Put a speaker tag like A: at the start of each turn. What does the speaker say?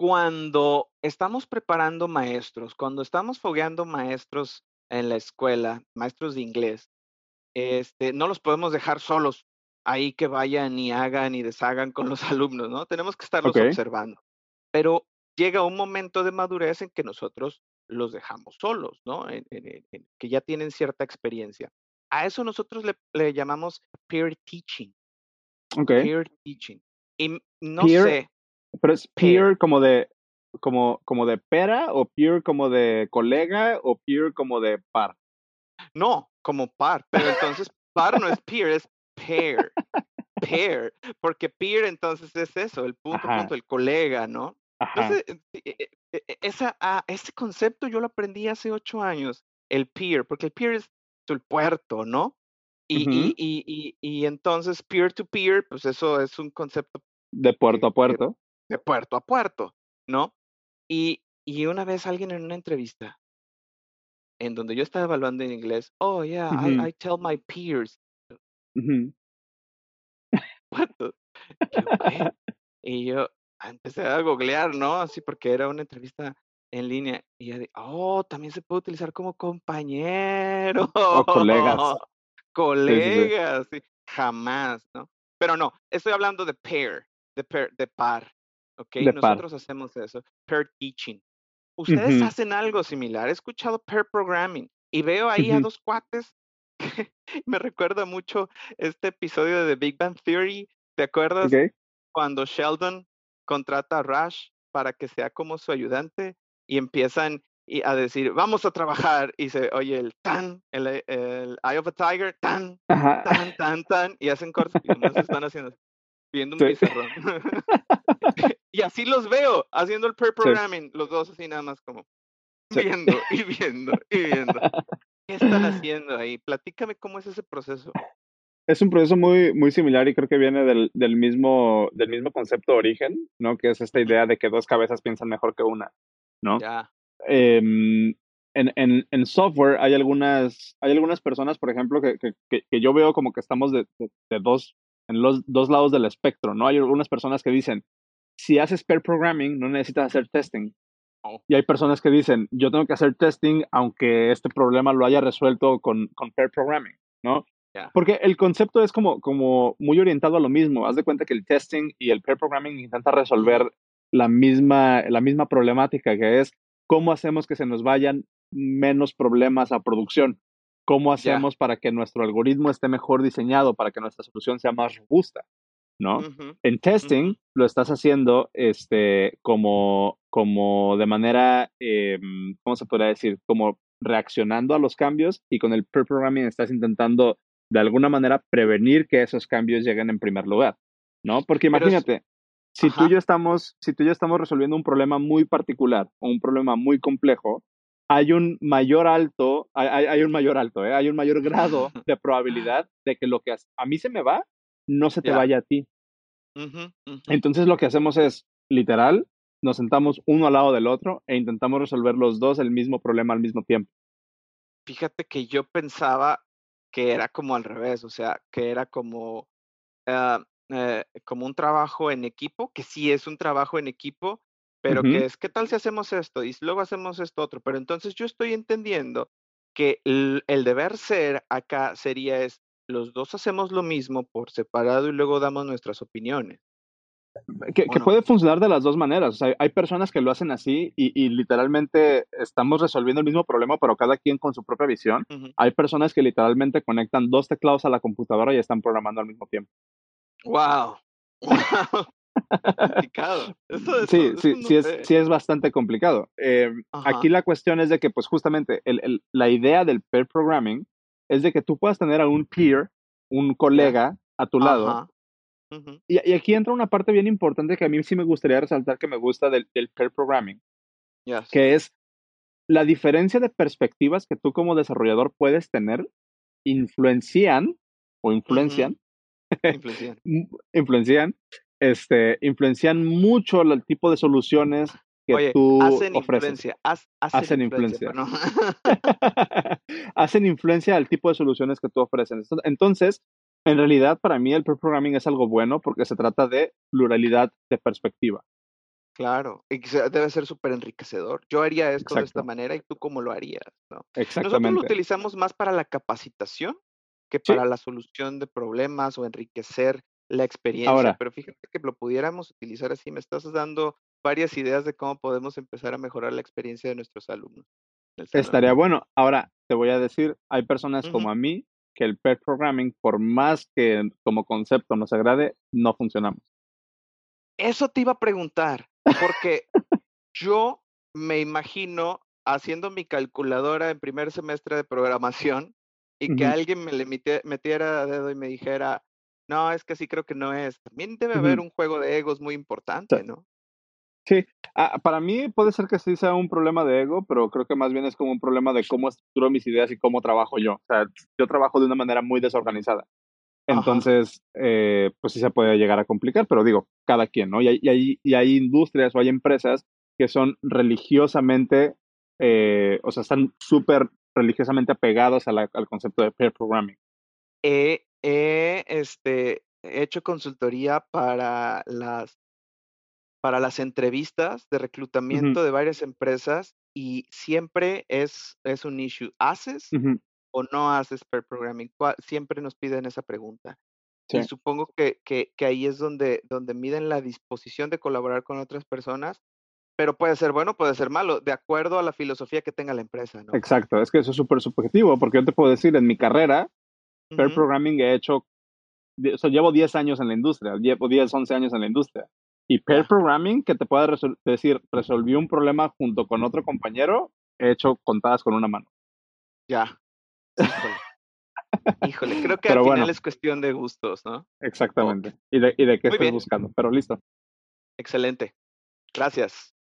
A: cuando estamos preparando maestros, cuando estamos fogueando maestros en la escuela, maestros de inglés, este, no los podemos dejar solos ahí que vayan y hagan y deshagan con los alumnos, ¿no? Tenemos que estarlos observando. Pero llega un momento de madurez en que nosotros los dejamos solos, ¿no? que ya tienen cierta experiencia. A eso nosotros le, llamamos peer teaching.
B: Okay.
A: Peer teaching. Y no sé.
B: Pero es peer como de como, como de pera o peer como de colega o peer como de par.
A: No, como par, pero entonces par no es peer, es pair. Pair, porque peer entonces es eso, el punto, punto, el colega, ¿no? Entonces, e, e, e, esa, ah, ese concepto yo lo aprendí hace ocho años, el peer, porque el peer es el puerto, ¿no? Y, y, y, y, entonces peer to peer, pues eso es un concepto
B: de puerto a puerto.
A: De puerto a puerto, ¿no? Y, y una vez alguien en una entrevista, en donde yo estaba evaluando en inglés, oh, yeah, I, I, tell my peers. y yo empecé a googlear, ¿no? Así porque era una entrevista en línea. Y ya de, oh, también se puede utilizar como compañero.
B: O colegas.
A: colegas, sí, jamás, ¿no? Pero no, estoy hablando de pair, de, pair, de par. ¿Ok? Nosotros hacemos eso. Pair teaching. Ustedes hacen algo similar. He escuchado pair programming y veo ahí a dos cuates. me recuerda mucho este episodio de The Big Bang Theory. ¿Te acuerdas? Cuando Sheldon contrata a Rush para que sea como su ayudante y empiezan a decir, vamos a trabajar, y se oye el tan, el, el Eye of a Tiger, tan, tan, tan, tan, y hacen cortes y no se están haciendo, viendo un pizarrón. y así los veo, haciendo el pre-programming, los dos así nada más como viendo y viendo y viendo. ¿Qué están haciendo ahí? Platícame cómo es ese proceso.
B: Es un proceso muy, muy similar y creo que viene del, del, mismo, del mismo concepto de origen, ¿no? Que es esta idea de que dos cabezas piensan mejor que una, ¿no?
A: Ya.
B: Em, en, en, en, software hay algunas, hay algunas personas, por ejemplo, que, que, que yo veo como que estamos de, de, dos, en los dos lados del espectro, ¿no? Hay algunas personas que dicen, si haces pair programming, no necesitas hacer testing. Oh. Y hay personas que dicen, yo tengo que hacer testing aunque este problema lo haya resuelto con, con pair programming, ¿no? Porque el concepto es como, como muy orientado a lo mismo. Haz de cuenta que el testing y el pair programming intenta resolver la misma, la misma problemática, que es cómo hacemos que se nos vayan menos problemas a producción. ¿Cómo hacemos para que nuestro algoritmo esté mejor diseñado, para que nuestra solución sea más robusta? ¿no? En testing lo estás haciendo este, como, como de manera, eh, ¿cómo se podría decir? Como reaccionando a los cambios y con el pre programming estás intentando de alguna manera prevenir que esos cambios lleguen en primer lugar, ¿no? Porque imagínate, si tú, y yo estamos, si tú y yo estamos resolviendo un problema muy particular o un problema muy complejo, hay un mayor alto, hay, hay un mayor alto, ¿eh? hay un mayor grado de probabilidad de que lo que a mí se me va, no se te vaya a ti. Entonces lo que hacemos es, literal, nos sentamos uno al lado del otro e intentamos resolver los dos el mismo problema al mismo tiempo.
A: Fíjate que yo pensaba que era como al revés, o sea, que era como, ah, eh, como un trabajo en equipo, que sí es un trabajo en equipo, pero que es, ¿qué tal si hacemos esto? Y luego hacemos esto otro. Pero entonces yo estoy entendiendo que el, el deber ser acá sería es, los dos hacemos lo mismo por separado y luego damos nuestras opiniones.
B: Que, puede funcionar de las dos maneras. O sea, hay personas que lo hacen así y, literalmente estamos resolviendo el mismo problema, pero cada quien con su propia visión. Hay personas que literalmente conectan dos teclados a la computadora y están programando al mismo tiempo.
A: ¡Wow! complicado.
B: sí, sí, sí, es, sí es bastante complicado. Em, aquí la cuestión es de que, pues justamente, el, la idea del pair programming es de que tú puedas tener a un peer, un colega a tu lado, y, aquí entra una parte bien importante que a mí sí me gustaría resaltar que me gusta del, del pair programming, que es la diferencia de perspectivas que tú como desarrollador puedes tener influencian o influencian, influencian. Este, influencian mucho el tipo de soluciones que tú hacen ofreces.
A: Influencia, hacen, influencia.
B: hacen influencia al tipo de soluciones que tú ofreces. Entonces, en realidad, para mí el pre programming es algo bueno porque se trata de pluralidad de perspectiva.
A: Claro, y debe ser súper enriquecedor. Yo haría esto de esta manera y tú cómo lo harías, ¿no? Nosotros lo utilizamos más para la capacitación que para la solución de problemas o enriquecer la experiencia, pero fíjate que lo pudiéramos utilizar así. Me estás dando varias ideas de cómo podemos empezar a mejorar la experiencia de nuestros alumnos.
B: Estaría bueno. Ahora, te voy a decir, hay personas como a mí que el pair programming, por más que como concepto nos agrade, no funcionamos.
A: Eso te iba a preguntar, porque yo me imagino haciendo mi calculadora en primer semestre de programación y que alguien me le metiera dedo y me dijera, no, es que sí creo que no es. También debe haber un juego de egos muy importante, ¿no?
B: Sí, ah, para mí puede ser que sí sea un problema de ego, pero creo que más bien es como un problema de cómo estructuro mis ideas y cómo trabajo yo. O sea, yo trabajo de una manera muy desorganizada. Entonces, eh, pues sí se puede llegar a complicar, pero digo, cada quien, ¿no? Y hay, y hay, y hay industrias o hay empresas que son religiosamente, eh, o sea, están súper religiosamente apegados al concepto de pair programming.
A: He, este, hecho consultoría para las, para las entrevistas de reclutamiento de varias empresas y siempre es, es un issue. ¿Haces o no haces pair programming? Siempre nos piden esa pregunta. Y supongo que, que, que, ahí es donde, donde miden la disposición de colaborar con otras personas, pero puede ser bueno, puede ser malo, de acuerdo a la filosofía que tenga la empresa, ¿no?
B: Exacto, es que eso es súper subjetivo, porque yo te puedo decir, en mi carrera, pair programming he hecho, o sea, llevo 10 años en la industria, llevo 10, 11 años en la industria. Y pair programming, que te pueda decir, resolví un problema junto con otro compañero, he hecho contadas con una mano.
A: Ya. Híjole. creo que al final es cuestión de gustos, ¿no?
B: Exactamente. Y de, y de qué estoy buscando. Pero listo.
A: Excelente. Gracias.